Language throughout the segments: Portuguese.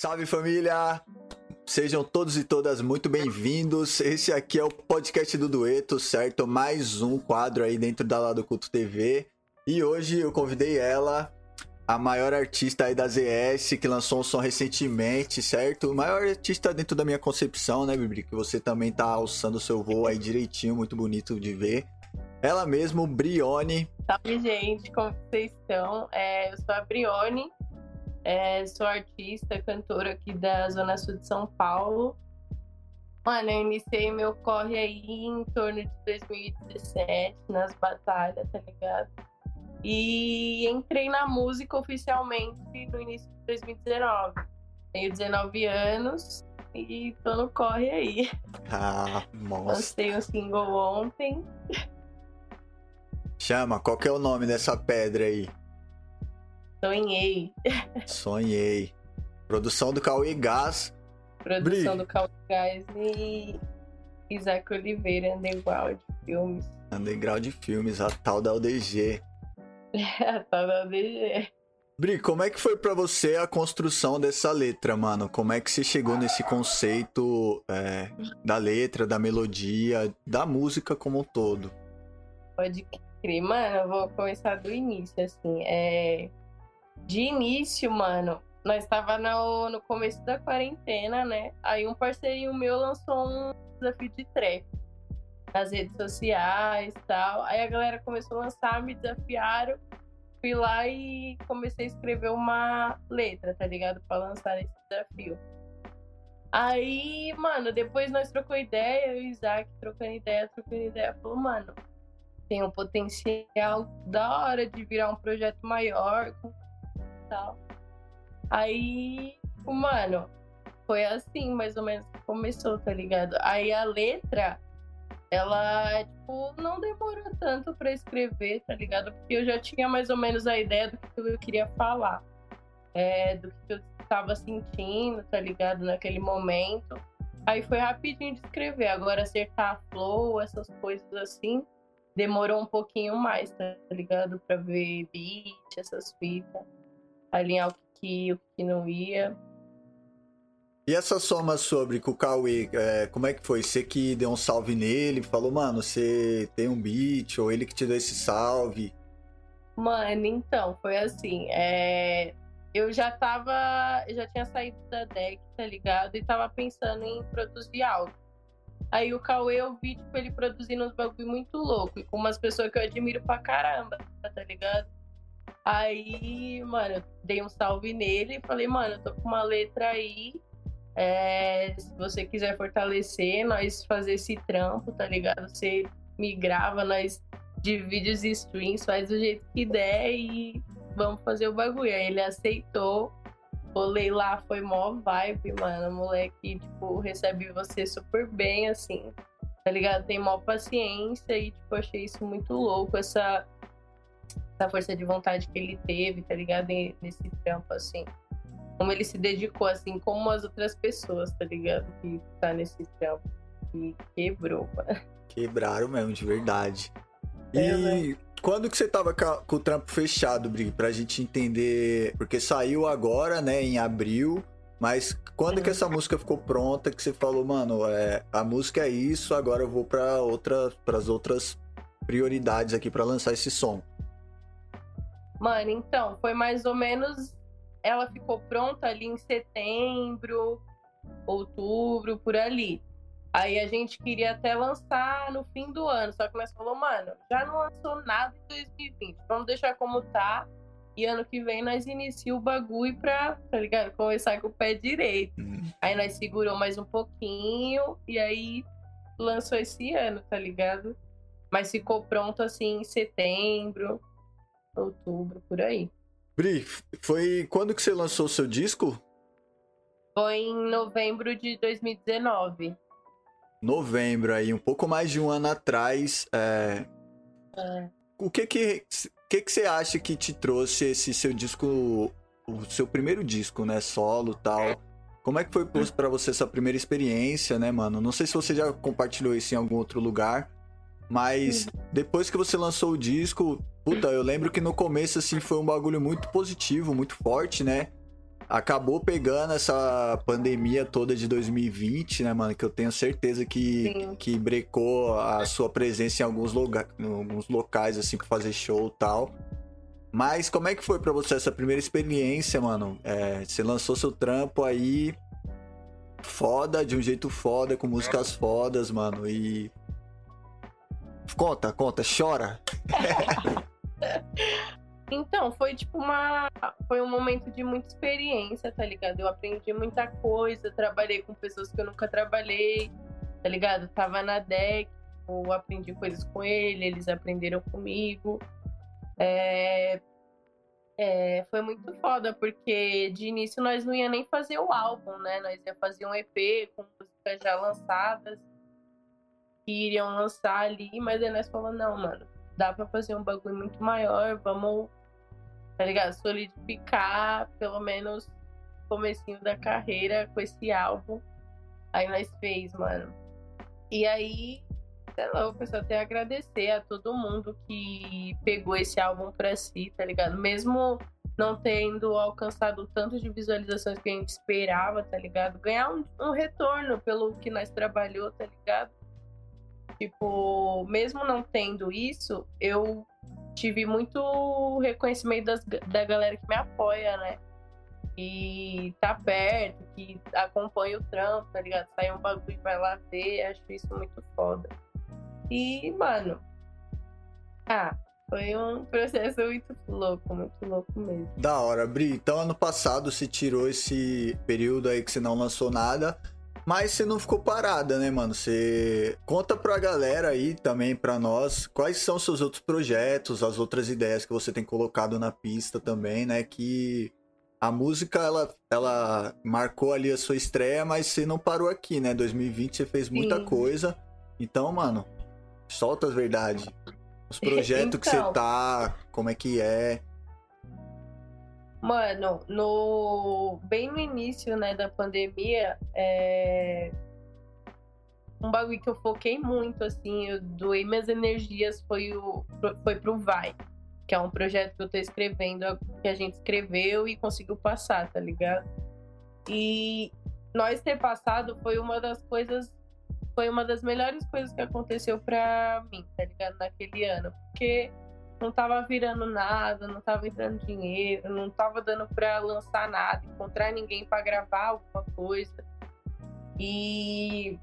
Salve família! Sejam todos e todas muito bem-vindos. Esse aqui é o podcast do Dueto, certo? Mais um quadro aí dentro da Lado Culto TV. E hoje eu convidei ela, a maior artista aí da ZS, que lançou um som recentemente, certo? Maior artista dentro da minha concepção, né, Bibri? Que você também tá alçando o seu voo aí direitinho, muito bonito de ver. Ela mesmo, Brione. Salve, gente, como vocês estão? É, eu sou a Brione, é, sou artista, cantora aqui da Zona Sul de São Paulo. Mano, eu iniciei meu corre aí em torno de 2017, nas batalhas, tá ligado? E entrei na música oficialmente no início de 2019. Tenho 19 anos e tô no corre aí. Ah, mostra. Lancei um single ontem. Chama, qual que é o nome dessa pedra aí? Sonhei. Sonhei. Produção do Cauê Gás. Produção Bri. do Cauê Gás e Isaac Oliveira, Underground Filmes. Underground Filmes, a tal da UDG. tá na DG. Bri, como é que foi pra você a construção dessa letra, mano? Como é que você chegou nesse conceito é, da letra, da melodia, da música como um todo? Pode crer. Mano, eu vou começar do início, assim. É... De início, mano, nós tava no, no começo da quarentena, né? Aí um parceirinho meu lançou um desafio de trap nas redes sociais e tal. Aí a galera começou a lançar, me desafiaram. Fui lá e comecei a escrever uma letra, tá ligado? Pra lançar esse desafio. Aí, mano, depois nós trocou ideia, eu e o Isaac trocando ideia, trocando ideia. Falou, mano, tem um potencial da hora de virar um projeto maior e tal. Aí, mano, foi assim mais ou menos que começou, tá ligado? Aí a letra, ela, tipo, não demorou tanto pra escrever, tá ligado? Porque eu já tinha mais ou menos a ideia do que eu queria falar. É, do que eu tava sentindo, tá ligado? Naquele momento. Aí foi rapidinho de escrever. Agora acertar a flow, essas coisas assim, demorou um pouquinho mais, tá ligado? Pra ver beat, essas fitas. Alinhar o que, o que não ia. E essa soma sobre com o Cauê, é, como é que foi? Você que deu um salve nele, falou, mano, você tem um beat, ou ele que te deu esse salve? Mano, então, foi assim. é, Eu já tava. Eu já tinha saído da deck, tá ligado? E tava pensando em produzir algo. Aí o Cauê, eu vi, tipo, ele produzindo uns bagulho muito louco. E com umas pessoas que eu admiro pra caramba, tá ligado? Aí, mano, dei um salve nele e falei, mano, eu tô com uma letra aí. é, se você quiser fortalecer, nós fazer esse trampo, tá ligado? Você me grava, nós divide os streams, faz do jeito que der e vamos fazer o bagulho. Aí ele aceitou, rolei lá, foi mó vibe, mano. O moleque, tipo, recebe você super bem, assim, tá ligado? Tem mó paciência e, tipo, achei isso muito louco, essa, essa força de vontade que ele teve, tá ligado? Nesse trampo, assim. Como ele se dedicou, assim, como as outras pessoas, tá ligado? Que tá nesse trampo. E quebrou, mano. Quebraram mesmo, de verdade. E É, né? quando que você tava com o trampo fechado, Bri? Pra gente entender. Porque saiu agora, né, em abril. Mas quando Uhum. que essa música ficou pronta que você falou, mano, é, a música é isso, agora eu vou para outra, as outras prioridades aqui pra lançar esse som. Mano, então, foi mais ou menos. Ela ficou pronta ali em setembro, outubro, por ali. Aí a gente queria até lançar no fim do ano, só que nós falou, mano, já não lançou nada em 2020, vamos deixar como tá. E ano que vem nós inicia o bagulho pra, tá ligado? Começar com o pé direito. Hum. Aí nós segurou mais um pouquinho e aí lançou esse ano, tá ligado? Mas ficou pronto assim em setembro, outubro, por aí. Bri, foi quando que você lançou o seu disco? Foi em novembro de 2019. Novembro aí, um pouco mais de um ano atrás. é, É. O que que, que que você acha que te trouxe esse seu disco, o seu primeiro disco, né, solo tal? Como é que foi pra você essa primeira experiência, né, mano? Não sei se você já compartilhou isso em algum outro lugar, mas depois que você lançou o disco, puta, eu lembro que no começo, assim, foi um bagulho muito positivo, muito forte, né? acabou pegando essa pandemia toda de 2020, né, mano? Que eu tenho certeza que, que brecou a sua presença em alguns, loga em alguns locais, assim, pra fazer show e tal. Mas como é que foi para você essa primeira experiência, mano? É, você lançou seu trampo aí foda, de um jeito foda, com músicas fodas, mano. E. Conta, conta, chora. Então, foi tipo uma. Foi um momento de muita experiência, tá ligado? Eu aprendi muita coisa, trabalhei com pessoas que eu nunca trabalhei, tá ligado? Tava na deck, eu aprendi coisas com ele, eles aprenderam comigo. É... É, foi muito foda, porque de início nós não ia nem fazer o álbum, né? Nós ia fazer um EP com músicas já lançadas que iriam lançar ali, mas aí nós falamos, não, mano, dá pra fazer um bagulho muito maior, vamos tá ligado? Solidificar pelo menos comecinho da carreira com esse álbum. Aí nós fez, mano. E aí, sei lá, eu só até agradecer a todo mundo que pegou esse álbum pra si, tá ligado? Mesmo não tendo alcançado tanto de visualizações que a gente esperava, tá ligado? Ganhar um, um retorno pelo que nós trabalhou, tá ligado? Tipo, mesmo não tendo isso, eu tive muito reconhecimento das, da galera que me apoia, né? E tá perto, que acompanha o trampo, tá ligado? Sai um bagulho e vai lá ver, acho isso muito foda. E, mano, ah, foi um processo muito louco, muito louco mesmo. Da hora, Bri. Então, ano passado se tirou esse período aí que você não lançou nada. Mas você não ficou parada, né, mano? Você conta pra galera aí também, pra nós, quais são seus outros projetos, as outras ideias que você tem colocado na pista também, né? Que a música, ela, ela marcou ali a sua estreia, mas você não parou aqui, né? 2020 você fez muita Sim. coisa. Então, mano, solta as verdades. Os projetos então... que você então. tá, como é que é. Mano, no bem no início, né, da pandemia, é... um bagulho que eu foquei muito, assim, eu doei minhas energias foi o foi pro Vai, que é um projeto que eu tô escrevendo, que a gente escreveu e conseguiu passar, tá ligado? E nós ter passado foi uma das coisas foi uma das melhores coisas que aconteceu para mim, tá ligado? Naquele ano, porque não tava virando nada, não tava entrando dinheiro, não tava dando para lançar nada, encontrar ninguém para gravar alguma coisa. E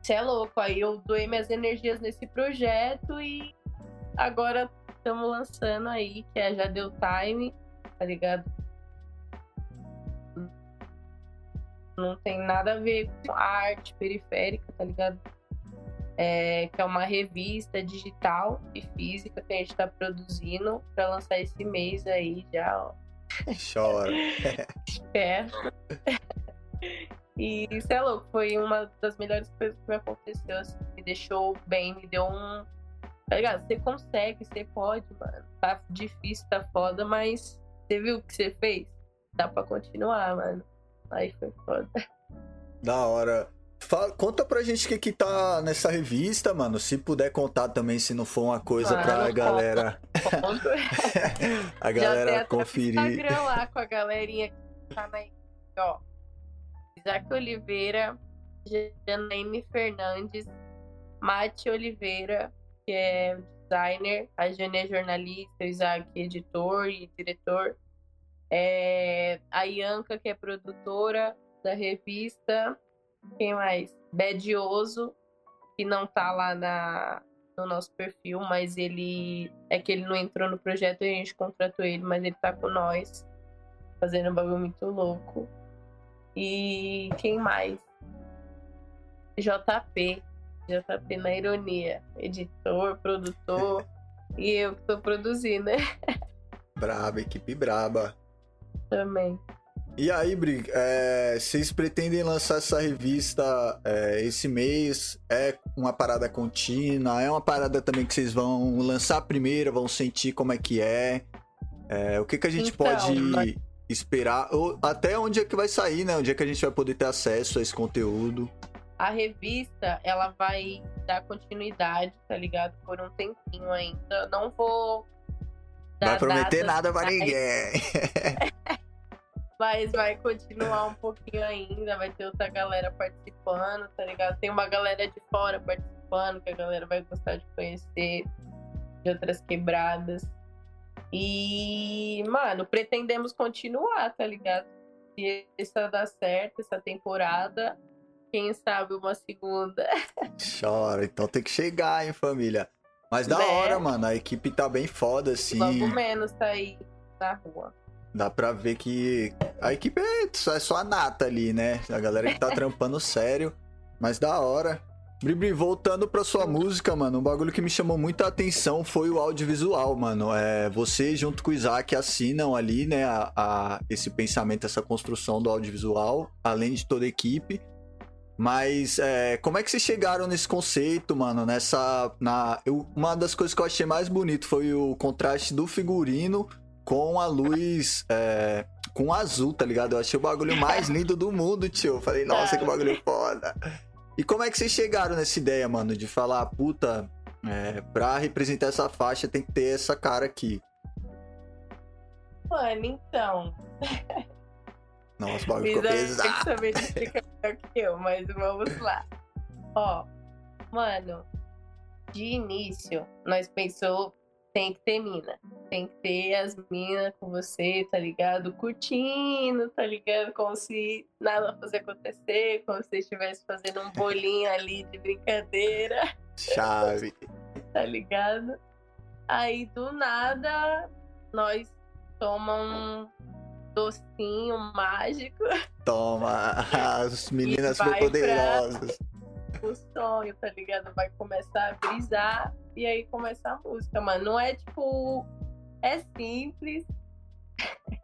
você é louco, aí eu doei minhas energias nesse projeto e agora estamos lançando aí, que é Já Deu Time, tá ligado? Não tem nada a ver com arte periférica, tá ligado? É, que é uma revista digital e física que a gente está produzindo para lançar esse mês aí já, ó. Chora. Esperto. e isso é louco, foi uma das melhores coisas que me aconteceu, assim, me deixou bem, me deu um. Tá ligado? Você consegue, você pode, mano. Tá difícil, tá foda, mas você viu o que você fez? Dá pra continuar, mano. Aí foi foda. Da hora. Fala, conta pra gente o que que tá nessa revista, mano. Se puder contar também, se não for uma coisa ah, pra galera. a galera Já conferir. Instagram lá com a galerinha que tá na. Ó. Isaac Oliveira, Janaíne Fernandes, Mate Oliveira, que é designer, a Jane é jornalista, o Isaac editor e diretor. É, a Ianca, que é produtora da revista, quem mais? Bedioso, que não tá lá na, no nosso perfil, mas ele. É que ele não entrou no projeto e a gente contratou ele, mas ele tá com nós, fazendo um bagulho muito louco. E quem mais? JP. JP na ironia. Editor, produtor. e eu que tô produzindo, né? Braba, equipe braba. Também. E aí, Brig, é, vocês pretendem lançar essa revista é, esse mês? É uma parada contínua? É uma parada também que vocês vão lançar primeiro, vão sentir como é que é? é o que, que a gente então, pode mas... esperar? Ou até onde é que vai sair, né? Onde é que a gente vai poder ter acesso a esse conteúdo? A revista, ela vai dar continuidade, tá ligado? Por um tempinho ainda. Não vou dar Vai prometer nada pra ninguém. Mas vai continuar um pouquinho ainda, vai ter outra galera participando, tá ligado? Tem uma galera de fora participando, que a galera vai gostar de conhecer, de outras quebradas. E, mano, pretendemos continuar, tá ligado? Se essa dá certo, essa temporada, quem sabe uma segunda. Chora, então tem que chegar, hein, família. Mas da né? hora, mano, a equipe tá bem foda, assim. Logo menos tá aí na rua. Dá pra ver que a equipe é só, é só a nata ali, né? A galera que tá trampando sério. Mas da hora. Bribri, voltando pra sua música, mano, um bagulho que me chamou muita atenção foi o audiovisual, mano. É, você, junto com o Isaac, assinam ali, né, a, a, esse pensamento, essa construção do audiovisual, além de toda a equipe. Mas é, como é que vocês chegaram nesse conceito, mano? Nessa. Na, eu, uma das coisas que eu achei mais bonito foi o contraste do figurino com a luz. É, com azul, tá ligado? Eu achei o bagulho mais lindo do mundo, tio. Eu falei, nossa, que bagulho foda. E como é que vocês chegaram nessa ideia, mano? De falar, puta, é, pra representar essa faixa tem que ter essa cara aqui. Mano, então. Nossa, o bagulho ficou pesado. Que melhor que eu, mas vamos lá. Ó, mano, de início, nós pensou tem que ter mina. Tem que ter as minas com você, tá ligado? Curtindo, tá ligado? Como se nada fosse acontecer, como se estivesse fazendo um bolinho ali de brincadeira. Chave. tá ligado? Aí do nada nós tomamos um docinho mágico. Toma, as meninas poderosas. O sonho, tá ligado? Vai começar a brisar e aí começa a música, mano. Não é tipo. É simples.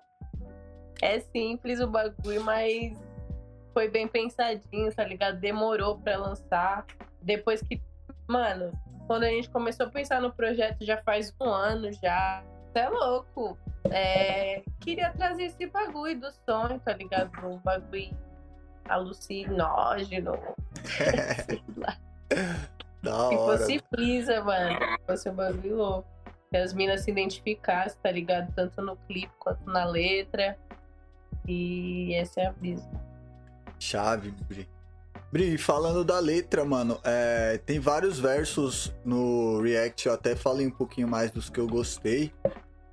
é simples o bagulho, mas foi bem pensadinho, tá ligado? Demorou pra lançar. Depois que. Mano, quando a gente começou a pensar no projeto já faz um ano já. Você é louco. É, queria trazer esse bagulho do sonho, tá ligado? O bagulho alucinógeno. sei lá. Da que hora. fosse brisa, mano. Fosse um bagulho louco. Que as minas se identificassem, tá ligado? Tanto no clipe quanto na letra. E essa é a brisa. Chave, Bri. Bri, falando da letra, mano, é, tem vários versos no React, eu até falei um pouquinho mais dos que eu gostei.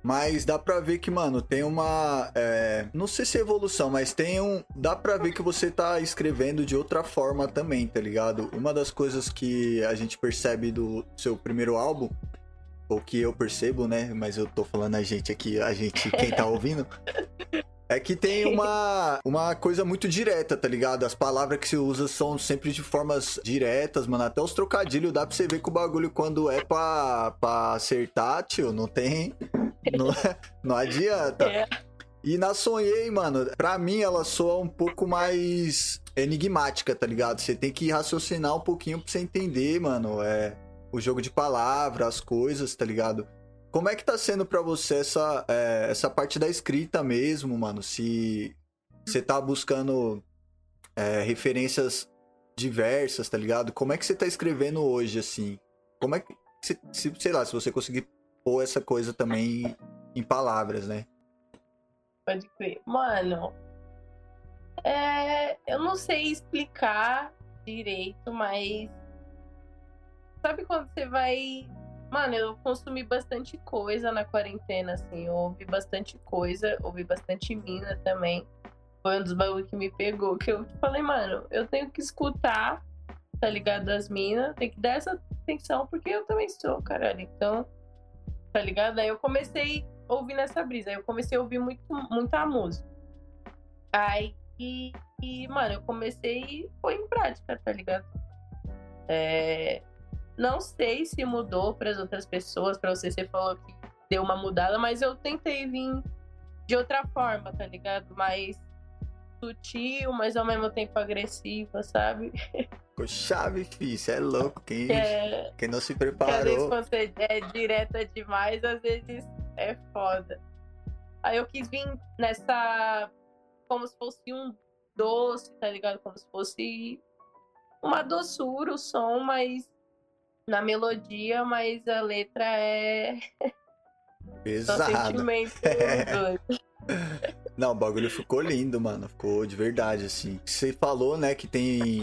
Mas dá pra ver que, mano, tem uma. É, não sei se é evolução, mas tem um. Dá pra ver que você tá escrevendo de outra forma também, tá ligado? Uma das coisas que a gente percebe do seu primeiro álbum, ou que eu percebo, né? Mas eu tô falando a gente aqui, a gente, quem tá ouvindo. É que tem uma, uma coisa muito direta, tá ligado? As palavras que se usa são sempre de formas diretas, mano. Até os trocadilhos dá pra você ver que o bagulho, quando é pra, pra acertar, tio, não tem. Não, não adianta. É. E na Sonhei, mano, pra mim ela soa um pouco mais enigmática, tá ligado? Você tem que raciocinar um pouquinho pra você entender, mano. É o jogo de palavras, as coisas, tá ligado? Como é que tá sendo para você essa, é, essa parte da escrita mesmo, mano? Se você tá buscando é, referências diversas, tá ligado? Como é que você tá escrevendo hoje, assim? Como é que. Se, se, sei lá, se você conseguir pôr essa coisa também em palavras, né? Pode crer. Mano, é, eu não sei explicar direito, mas. Sabe quando você vai Mano, eu consumi bastante coisa na quarentena, assim. Eu ouvi bastante coisa, ouvi bastante mina também. Foi um dos bagulhos que me pegou. Que eu falei, mano, eu tenho que escutar, tá ligado? Das minas, tem que dar essa atenção, porque eu também sou, caralho. Então, tá ligado? Aí eu comecei a ouvir nessa brisa. Aí eu comecei a ouvir muito, muita música. Aí, e, e mano, eu comecei e foi em prática, tá ligado? É, não sei se mudou para as outras pessoas, para você, você falou que deu uma mudada, mas eu tentei vir de outra forma, tá ligado? Mais sutil, mas ao mesmo tempo agressiva, sabe? Ficou chave, filho. Você é louco. Quem, é... Quem não se preparou. às vezes quando você é direta demais, às vezes é foda. Aí eu quis vir nessa. Como se fosse um doce, tá ligado? Como se fosse uma doçura o som, mas na melodia, mas a letra é. Pesada. sentimento é. Não, o bagulho ficou lindo, mano. Ficou de verdade, assim. Você falou, né, que tem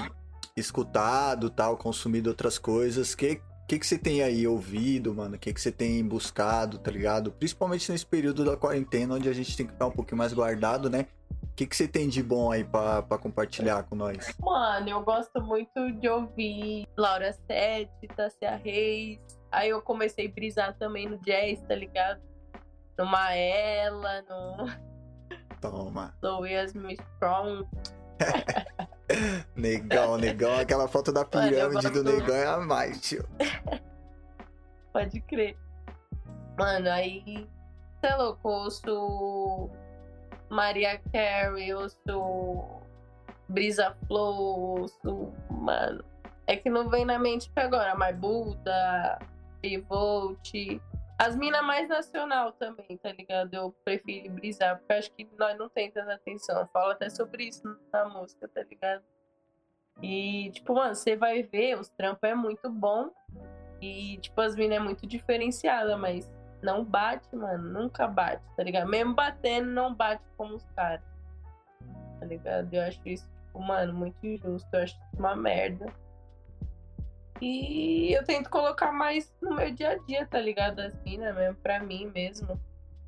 escutado, tal, consumido outras coisas. Que que, que você tem aí ouvido, mano? O que, que você tem buscado, tá ligado? Principalmente nesse período da quarentena, onde a gente tem que ficar um pouquinho mais guardado, né? O que, que você tem de bom aí pra, pra compartilhar com nós? Mano, eu gosto muito de ouvir Laura Sete, Tassia Reis. Aí eu comecei a brisar também no jazz, tá ligado? No Maela, no. Toma. Louis Strong. negão, negão, aquela foto da pirâmide do negão é a mais, tio. Pode crer. Mano, aí. Você é louco, eu sou Maria Carey, eu sou Brisa Flow, eu sou. Mano. É que não vem na mente agora, mas Buda, Revolt. As minas mais nacional também, tá ligado? Eu prefiro brisar, porque acho que nós não tem tanta atenção. Eu falo até sobre isso na música, tá ligado? E, tipo, mano, você vai ver, os trampos é muito bom. E, tipo, as minas é muito diferenciada, mas não bate, mano. Nunca bate, tá ligado? Mesmo batendo, não bate como os caras. Tá ligado? Eu acho isso, tipo, mano, muito injusto. Eu acho uma merda. E eu tento colocar mais no meu dia a dia, tá ligado? As minas mesmo, pra mim mesmo.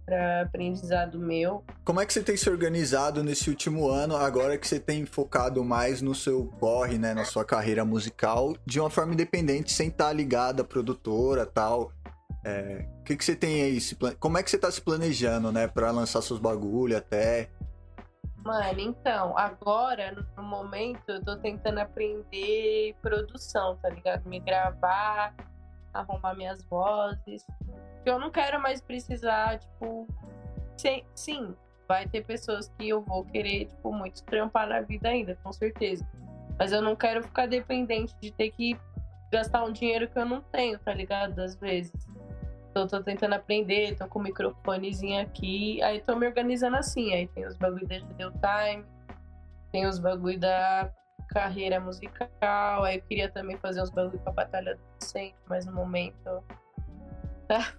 Pra aprendizado meu. Como é que você tem se organizado nesse último ano, agora que você tem focado mais no seu corre, né? Na sua carreira musical, de uma forma independente, sem estar tá ligada à produtora tal. É, o que, que você tem aí? Como é que você tá se planejando, né? Pra lançar seus bagulho até? Mano, então, agora, no momento, eu tô tentando aprender produção, tá ligado? Me gravar, arrumar minhas vozes. Eu não quero mais precisar, tipo. Sim, sim, vai ter pessoas que eu vou querer, tipo, muito trampar na vida ainda, com certeza. Mas eu não quero ficar dependente de ter que gastar um dinheiro que eu não tenho, tá ligado? Às vezes. Então, tô tentando aprender, tô com o microfonezinho aqui. Aí tô me organizando assim. Aí tem os bagulho da Deu Time, tem os bagulho da carreira musical. Aí eu queria também fazer uns bagulho pra Batalha Docente, mas no momento. Tá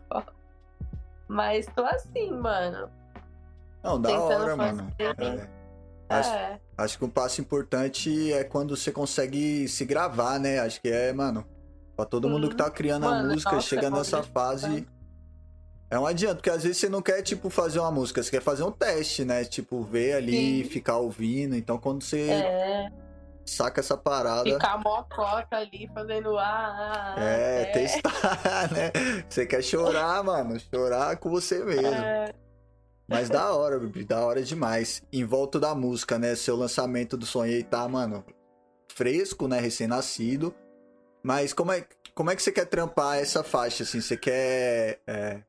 mas tô assim, mano. Não, da hora, mano. É. Acho, é. acho que um passo importante é quando você consegue se gravar, né? Acho que é, mano, Pra todo mundo que tá criando Mano, a música, nossa, chega nessa fase. É um adianto, porque às vezes você não quer, tipo, fazer uma música, você quer fazer um teste, né? Tipo, ver ali, Sim. ficar ouvindo. Então, quando você é. saca essa parada. Ficar mocota ali, fazendo ah, ah é, é, testar, né? Você quer chorar, mano. Chorar com você mesmo. É. Mas da hora, Bibi, da hora demais. Em volta da música, né? Seu lançamento do Sonhei tá, mano, fresco, né? Recém-nascido. Mas como é, como é que você quer trampar essa faixa, assim? Você quer, é,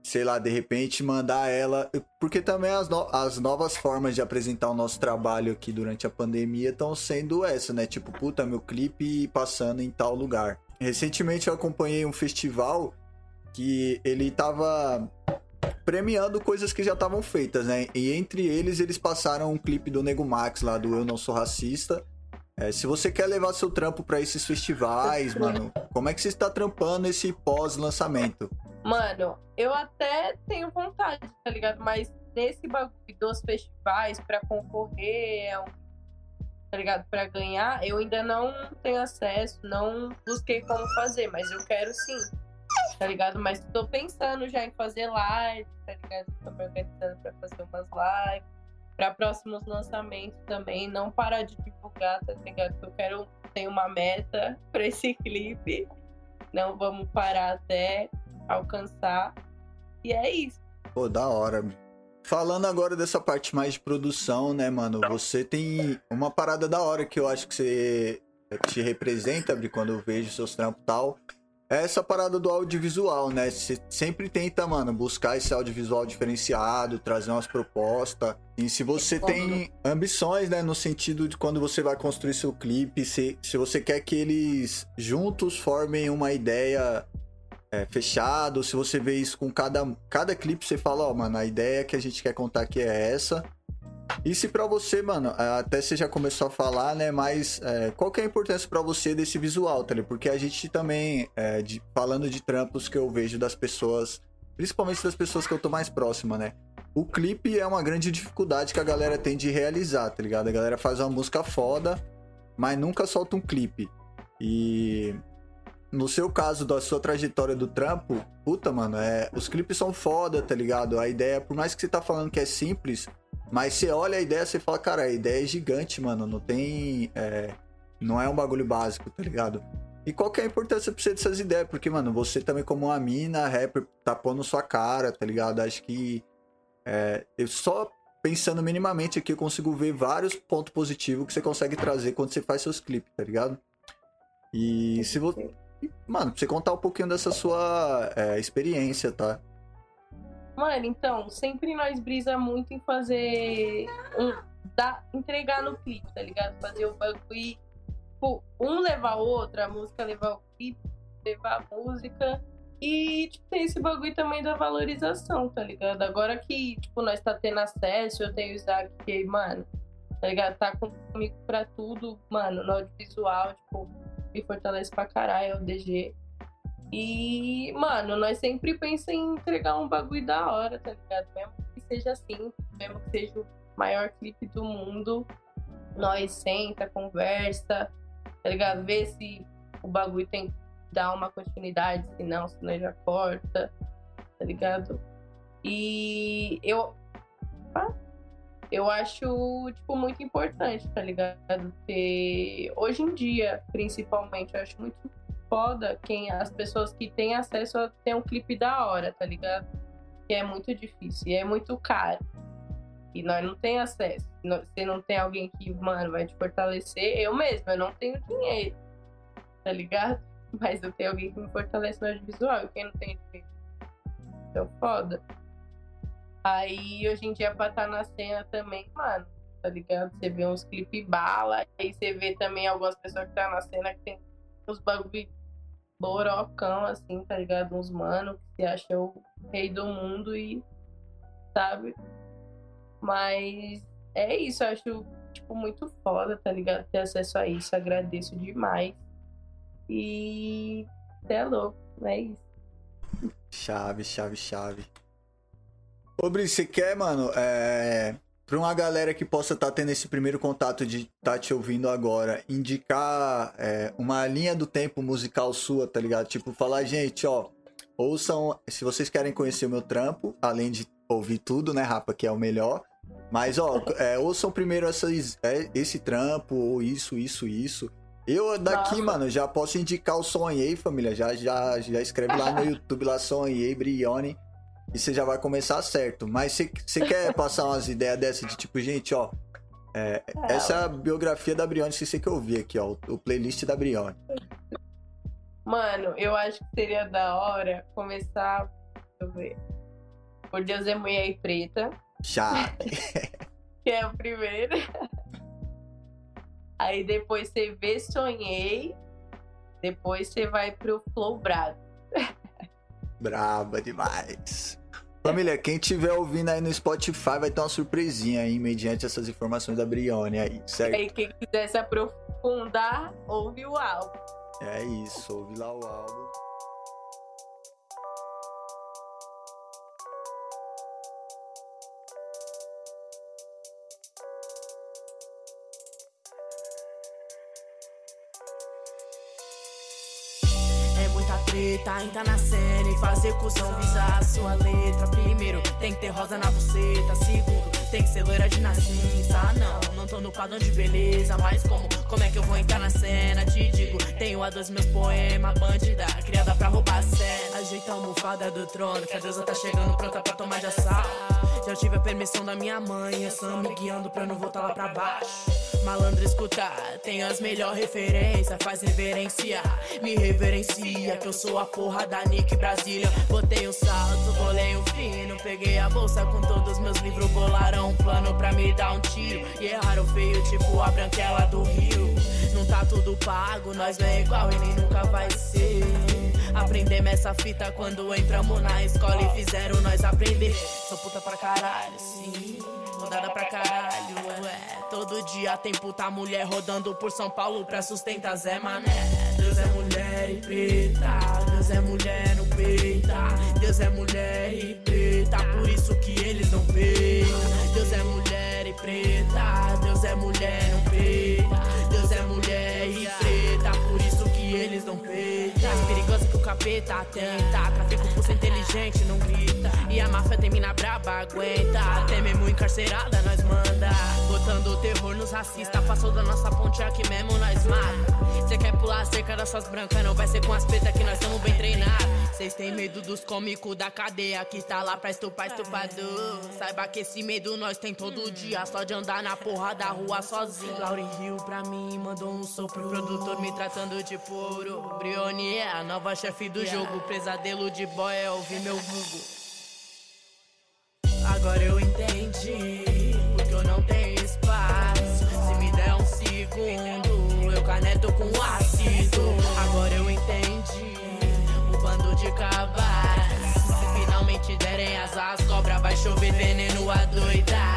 sei lá, de repente mandar ela... Porque também as, no... as novas formas de apresentar o nosso trabalho aqui durante a pandemia estão sendo essa, né? Tipo, puta, meu clipe passando em tal lugar. Recentemente eu acompanhei um festival que ele tava premiando coisas que já estavam feitas, né? E entre eles, eles passaram um clipe do Nego Max lá do Eu Não Sou Racista é, se você quer levar seu trampo para esses festivais, mano, como é que você está trampando esse pós-lançamento? Mano, eu até tenho vontade, tá ligado? Mas nesse bagulho dos festivais para concorrer, é tá ligado? Para ganhar, eu ainda não tenho acesso, não busquei como fazer, mas eu quero sim, tá ligado? Mas tô pensando já em fazer live, tá ligado? Tô me organizando pra fazer umas lives para próximos lançamentos também, não parar de divulgar, tá ligado? Eu quero ter uma meta para esse clipe. Não vamos parar até alcançar. E é isso. Pô, da hora. Falando agora dessa parte mais de produção, né, mano? Você tem uma parada da hora que eu acho que você te representa, quando eu vejo seus trampos e tal é essa parada do audiovisual, né? Você sempre tenta, mano, buscar esse audiovisual diferenciado, trazer umas propostas. E se você tem ambições, né, no sentido de quando você vai construir seu clipe, se, se você quer que eles juntos formem uma ideia é, fechada, se você vê isso com cada, cada clipe, você fala, ó, oh, mano, a ideia que a gente quer contar aqui é essa. E se para você, mano, até você já começou a falar, né? Mas é, qual que é a importância para você desse visual, tá ligado? Porque a gente também, é, de, falando de trampos que eu vejo das pessoas, principalmente das pessoas que eu tô mais próxima, né? o clipe é uma grande dificuldade que a galera tem de realizar, tá ligado? A galera faz uma música foda, mas nunca solta um clipe. E no seu caso, da sua trajetória do trampo, puta, mano, é, os clipes são foda, tá ligado? A ideia, por mais que você tá falando que é simples, mas você olha a ideia, você fala, cara, a ideia é gigante, mano. Não tem. É, não é um bagulho básico, tá ligado? E qual que é a importância pra você dessas ideias? Porque, mano, você também, como uma mina, rapper, tá pondo sua cara, tá ligado? Acho que é, eu só pensando minimamente aqui, eu consigo ver vários pontos positivos que você consegue trazer quando você faz seus clipes, tá ligado? E se você. Mano, pra você contar um pouquinho dessa sua é, experiência, tá? Mano, então, sempre nós brisa muito em fazer. Um, dar, entregar no clipe, tá ligado? Fazer o bagulho. Tipo, um levar o outro, a música levar o clipe, levar a música. E, tipo, tem esse bagulho também da valorização, tá ligado? Agora que, tipo, nós tá tendo acesso, eu tenho o Isaac que, mano, tá ligado? Tá comigo pra tudo, mano, no audiovisual, tipo, me fortalece pra caralho, é o DG. E, mano, nós sempre pensamos em entregar um bagulho da hora, tá ligado? Mesmo que seja assim, mesmo que seja o maior clipe do mundo, nós senta, conversa, tá ligado? Vê se o bagulho tem dar uma continuidade, senão, senão já corta, tá ligado? E eu. Ah, eu acho, tipo, muito importante, tá ligado? Porque hoje em dia, principalmente, eu acho muito foda quem as pessoas que têm acesso a ter um clipe da hora, tá ligado? Que é muito difícil e é muito caro. E nós não tem acesso. Você não tem alguém que, mano, vai te fortalecer. Eu mesmo, eu não tenho dinheiro, tá ligado? Mas eu tenho alguém que me fortalece no audiovisual. E quem não tem dinheiro? Então, foda. Aí, hoje em dia, pra estar tá na cena também, mano, tá ligado? Você vê uns clipes bala. Aí você vê também algumas pessoas que tá na cena que tem uns bagulho borocão, assim, tá ligado? Uns mano que se acham o rei do mundo e. Sabe? Mas é isso, eu acho, tipo, muito foda, tá ligado? Ter acesso a isso. Agradeço demais. E é louco, é isso. Chave, chave, chave. Ô, Bri, você quer, mano, é... pra uma galera que possa estar tá tendo esse primeiro contato de estar tá te ouvindo agora, indicar é, uma linha do tempo musical sua, tá ligado? Tipo, falar, gente, ó, ouçam, se vocês querem conhecer o meu trampo, além de ouvir tudo, né, Rapa, que é o melhor, mas, ó, é, ouçam primeiro essas, é, esse trampo, ou isso, isso, isso. Eu daqui, Nossa. mano, já posso indicar o Sonhei, família. Já, já, já escreve lá no YouTube, lá Sonhei, Brione. E você já vai começar certo. Mas você quer passar umas ideias dessa de tipo, gente, ó. É, é, essa é a biografia da Brione, se você quer ouvir aqui, ó. O, o playlist da Brione. Mano, eu acho que seria da hora começar. Deixa eu ver. Por Deus é Mulher e Preta. Chato. que é o primeiro. Aí depois você vê Sonhei. Depois você vai pro Flow Brabo. Braba demais. Família, quem estiver ouvindo aí no Spotify vai ter uma surpresinha aí, mediante essas informações da Brione aí, certo? E aí, quem quiser se aprofundar, ouve o álbum. É isso, ouve lá o álbum. Treta, entrar na cena e fazer cuzão visar a sua letra. Primeiro, tem que ter rosa na buceta. Segundo, tem que ser loira de nascença. Não, não tô no padrão de beleza, mas como? Como é que eu vou entrar na cena? Te digo, tenho a dois meus poemas, bandida, criada pra roubar a cena. Ajeita a almofada do trono, que a deusa tá chegando pronta pra tomar de assado. Já tive a permissão da minha mãe, essa me guiando pra eu não voltar lá pra baixo. Malandro escutar, tem as melhor referências, faz reverenciar, me reverencia que eu sou a porra da Nick Brasília. Botei um salto, bolei um fino, peguei a bolsa com todos meus livros, bolaram um plano pra me dar um tiro. E erraram feio, tipo a branquela do Rio. Não tá tudo pago, nós não é igual e nem nunca vai ser. Aprendemos essa fita quando entramos na escola e fizeram nós aprender. Sou puta pra caralho, sim rodada pra caralho, é. Todo dia tem puta mulher rodando por São Paulo pra sustentar Zé Mané. Deus é mulher e preta, Deus é mulher, não peita. Deus é mulher e preta, por isso que eles não peitam. Deus é mulher e preta. Deus é mulher, não peita. Deus é mulher e preta, por isso que eles não peitam. Mais perigoso que o capeta atenta. Trafico por ser inteligente, não grita. E a máfia termina braba, aguenta. Até mesmo encarcerada, nós manda. Botando terror nos racistas. Passou da nossa ponte aqui mesmo, nós mata. Cê quer pular a cerca das suas brancas, não vai ser com as pretas que nós estamos bem treinados. Cês têm medo dos cômicos da cadeia que tá lá pra estupar estupador. Saiba que esse medo nós tem todo dia, só de andar na porra da rua sozinho. Laurie Hill pra mim mandou um sopro. Produtor me tratando de puro. Brione é a nova chefe do jogo. Pesadelo de boy é ouvir meu vulgo. Agora eu entendi, porque eu não tenho espaço. Se me der um segundo, eu caneto com ácido. Agora eu entendi, o bando de cavalos. Se finalmente derem asas, cobra vai chover veneno adoidado. Deus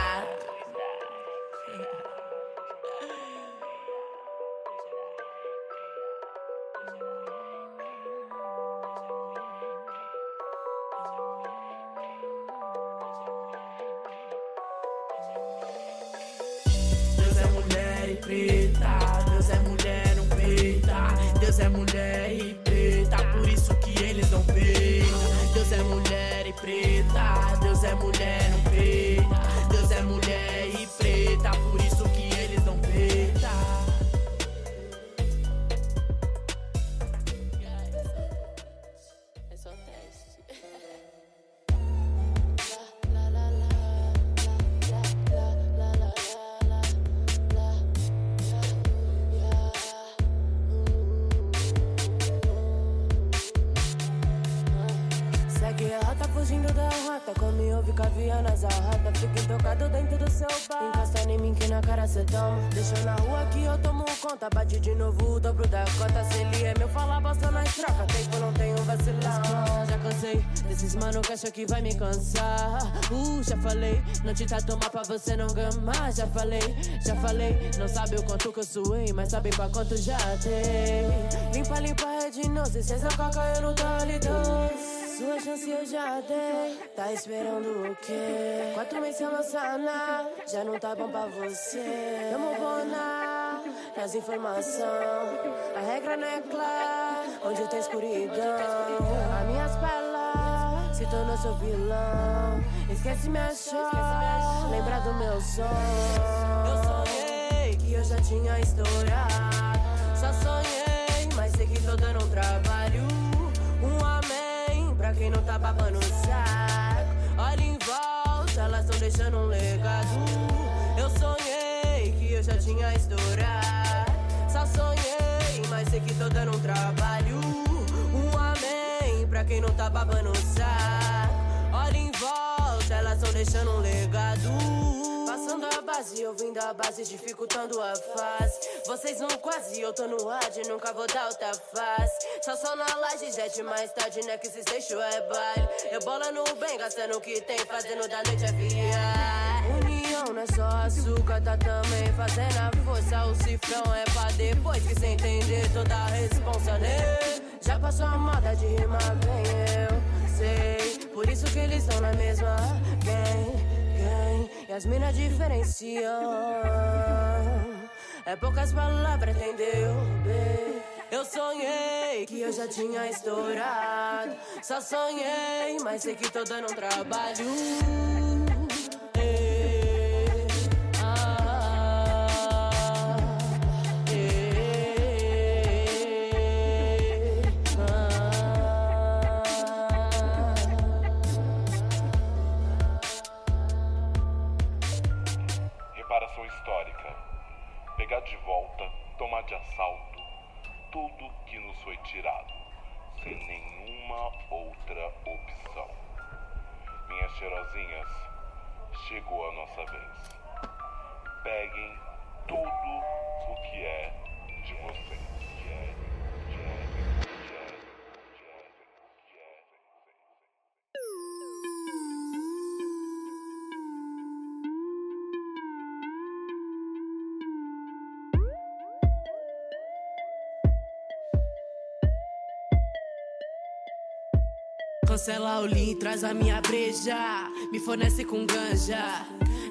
mulher e preta, por isso que eles não peitam. Deus é mulher e preta, Deus é mulher, não peita. A rota fugindo da rota. Come ouve caviar nas arrata Fica intocado dentro do seu bar. Encosta em mim que na cara cê toma Deixa na rua que eu tomo conta. Bate de novo o dobro da cota. Se ele é meu, fala bosta nós troca. Tempo não um vacilão. Já cansei desses mano que acha que vai me cansar. Uh, já falei Não te tá tomar pra você não gamar. Já falei, já falei Não sabe o quanto que eu suei Mas sabe pra quanto já tem Limpa, limpa, é de novo Se cê coca eu não tô doce sua chance eu já dei, tá esperando o quê? Quatro meses sem lançar já não tá bom pra você. Tamo bonar nas informações, a regra não é clara, onde tem escuridão. As minhas palavras se tornou seu vilão. Esquece minha chora, lembra do meu sonho. Eu sonhei que eu já tinha estourado, só sonhei, mas sei que tô dando um trabalho. Babando o saco. Olha em volta, elas tão deixando um legado. Eu sonhei que eu já tinha estourado. Só sonhei, mas sei que tô dando um trabalho. Um amém pra quem não tá babando o saco. Olha em volta, elas tão deixando um legado. Passando a base, ouvindo a base, dificultando a fase. Vocês vão quase, eu tô no rádio, nunca vou dar outra face. Só só na laje, jet mais tarde, né? Que se deixou é baile. Eu bola no bem, gastando o que tem, fazendo da noite é viagem. União não é só açúcar, tá também fazendo a força. O cifrão é pra depois que cê entender toda a responsa, né? Já passou a moda de rimar bem, eu sei. Por isso que eles estão na mesma gang, gang. E as minas diferenciam. É poucas palavras, entendeu? bem? Eu sonhei que eu já tinha estourado. Só sonhei, mas sei que tô dando um trabalho. Peguem tudo o que é de é. Cancela o lean, traz a minha breja. Me fornece com ganja.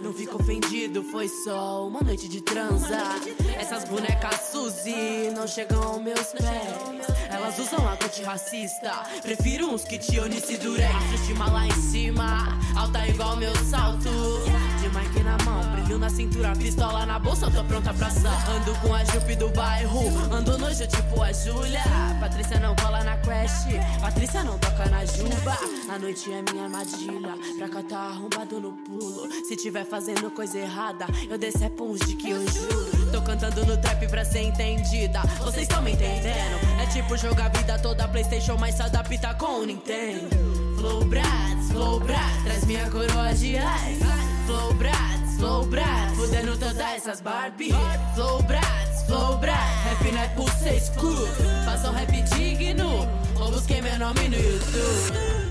Não fico ofendido, foi só uma noite de transa. Essas bonecas Suzy não chegam aos meus pés. Elas usam água de racista. Prefiro uns que te Eunice Durex. Estima lá em cima, alta igual meu salto. De Mike na cintura, pistola na bolsa, eu tô pronta pra sal. Ando com a Jupe do bairro, ando nojo tipo a Júlia. Patrícia não cola na Crash, Patrícia não toca na Juba. A noite é minha armadilha, pra cá tá arrombado no pulo. Se tiver fazendo coisa errada, eu decepo uns de que eu juro. Tô cantando no trap pra ser entendida, vocês estão me entendendo? É tipo jogar vida toda Playstation, mas se adapta com o Nintendo. Flow Brats, Flow Brats, traz minha coroa de ice. Flow Brats, Flow Brats, fudendo todas essas Barbie. Flow Brats, Flow Brats, rap não é por ser escuro. Faça um rap digno, ou busquei meu nome no YouTube.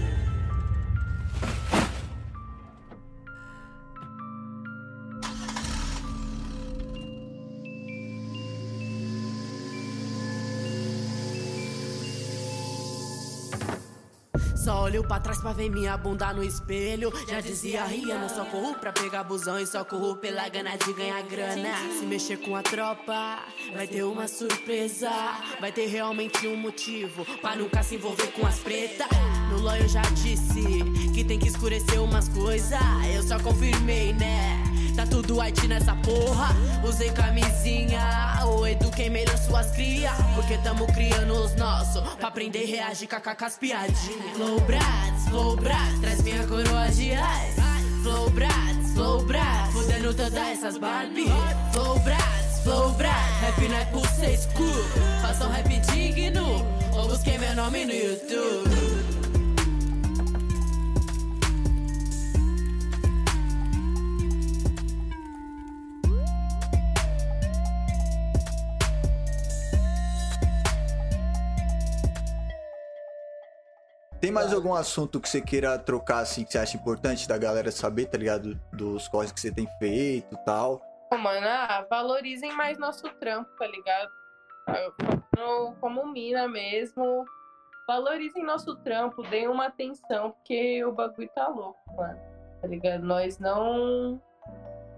Só olho pra trás pra ver minha bunda no espelho. Já dizia Ria, não só corro pra pegar busão e só corro pela gana de ganhar grana. Se mexer com a tropa, vai ter uma surpresa. Vai ter realmente um motivo pra nunca se envolver com as pretas. No LOL eu já disse que tem que escurecer umas coisas. Eu só confirmei, né? Tá tudo IT nessa porra. Usei camisinha, ou eduquei melhor suas cria. Porque tamo criando os nossos. Pra aprender reagir com as piadinhas. Flow Brats, Flow Brats, traz minha coroa de ice. Flow Brats, Flow Brats, fudendo todas essas Barbie. Flow Brats, Flow Brats, rap não é por ser escuro. Faça um rap digno, ou busquei meu nome no YouTube. Mais algum assunto que você queira trocar, assim, que você acha importante da galera saber, tá ligado? Dos corres que você tem feito e tal? Mano, ah, valorizem mais nosso trampo, tá ligado? Eu, como mina mesmo, valorizem nosso trampo, deem uma atenção, porque o bagulho tá louco, mano. Tá ligado? Nós não,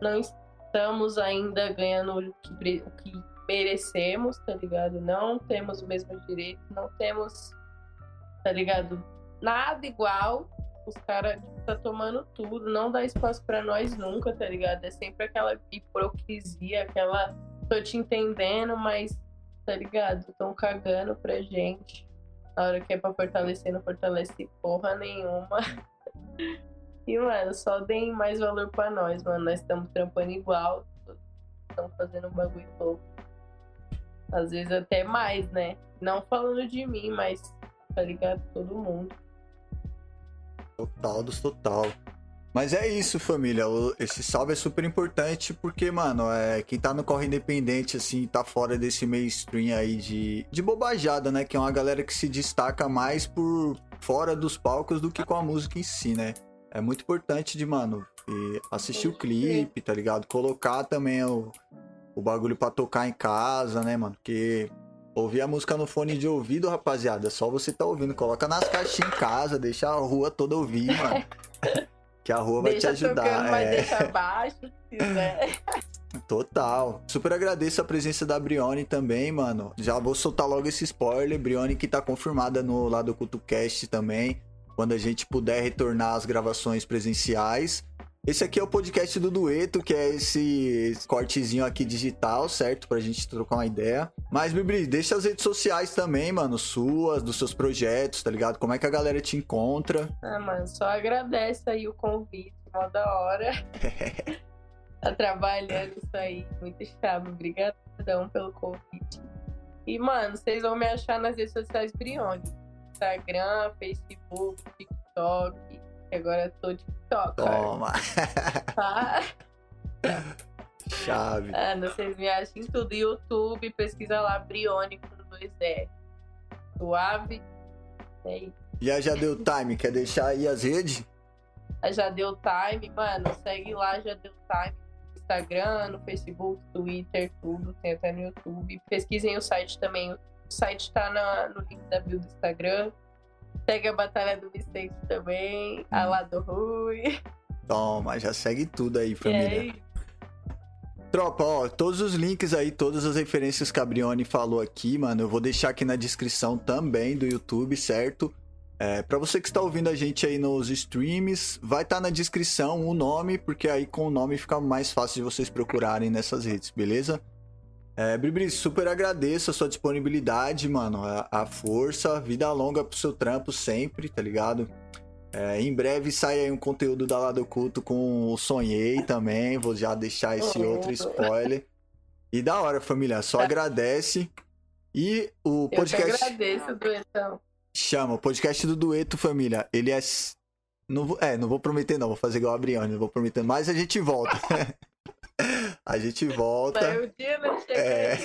não estamos ainda ganhando o que, o que merecemos, tá ligado? Não temos o mesmo direito, não temos, tá ligado? Nada igual. Os caras tá tomando tudo, não dá espaço pra nós nunca, tá ligado? É sempre aquela hipocrisia, aquela tô te entendendo, mas tá ligado? Tão cagando pra gente. Na hora que é pra fortalecer, não fortalece porra nenhuma. E, mano, só deem mais valor pra nós, mano. Nós estamos trampando igual, estamos fazendo um bagulho louco. Às vezes até mais, né? Não falando de mim, mas tá ligado? Todo mundo. Total dos total. Mas é isso, família. O- Esse salve é super importante porque, mano, é, quem tá no corre independente, assim, tá fora desse mainstream aí de, de bobajada, né? Que é uma galera que se destaca mais por fora dos palcos do que com a música em si, né? É muito importante de, mano, e assistir o clipe, tá ligado? Colocar também o, o bagulho pra tocar em casa, né, mano? Porque ouvir a música no fone de ouvido, rapaziada, é só você tá ouvindo. Coloca nas caixinhas em casa, deixa a rua toda ouvir, mano. Que a rua vai deixa te ajudar. tocando, mas é. deixa baixo, se quiser. Total. Super agradeço a presença da Brione também, mano. Já vou soltar logo esse spoiler. Brione que tá confirmada no lado do CultoCast também. Quando a gente puder retornar às gravações presenciais. Esse aqui é o podcast do Dueto, que é esse cortezinho aqui digital, certo? Pra gente trocar uma ideia. Mas, Bibri, deixa as redes sociais também, mano. Suas, dos seus projetos, tá ligado? Como é que a galera te encontra? Ah, mano, só agradece aí o convite, mó da hora. tá trabalhando isso aí, muito chave. Obrigadão pelo convite. E, mano, vocês vão me achar nas redes sociais Brione. Instagram, Facebook, TikTok. Que Agora eu tô TikTok, Toma. tá? Chave. Mano, vocês me acham em tudo. YouTube, pesquisa lá, Brione com dois R. Suave. É isso. E a Já Deu Time, quer deixar aí as redes? A Já Deu Time, mano, segue lá, Já Deu Time. Instagram, no Facebook, Twitter, tudo, tem até no YouTube. Pesquisem o site também. O site tá na- no link da bio do Instagram. Segue a Batalha do Vicente também, a Hum. Lado Rui. Toma, já segue tudo aí, família. aí, Tropa, ó, todos os links aí, todas as referências que a Brione falou aqui, mano, eu vou deixar aqui na descrição também do YouTube, certo? É, para você que está ouvindo a gente aí nos streams, vai estar na descrição o nome, porque aí com o nome fica mais fácil de vocês procurarem nessas redes, beleza? É, Bribri, super agradeço a sua disponibilidade, mano, a, a força, vida longa pro seu trampo sempre, tá ligado? É, em breve sai aí um conteúdo da Lado Oculto com o Sonhei também. Vou já deixar esse outro spoiler. E da hora, família. Só Tá. agradece. E o eu podcast. agradeço, Duetão. Chama, o podcast do Dueto, família. Ele é. Não. É, não vou prometer, não. Vou fazer igual a Briane, não vou prometer. Mas a gente volta. a gente volta. Mas o dia não chega É.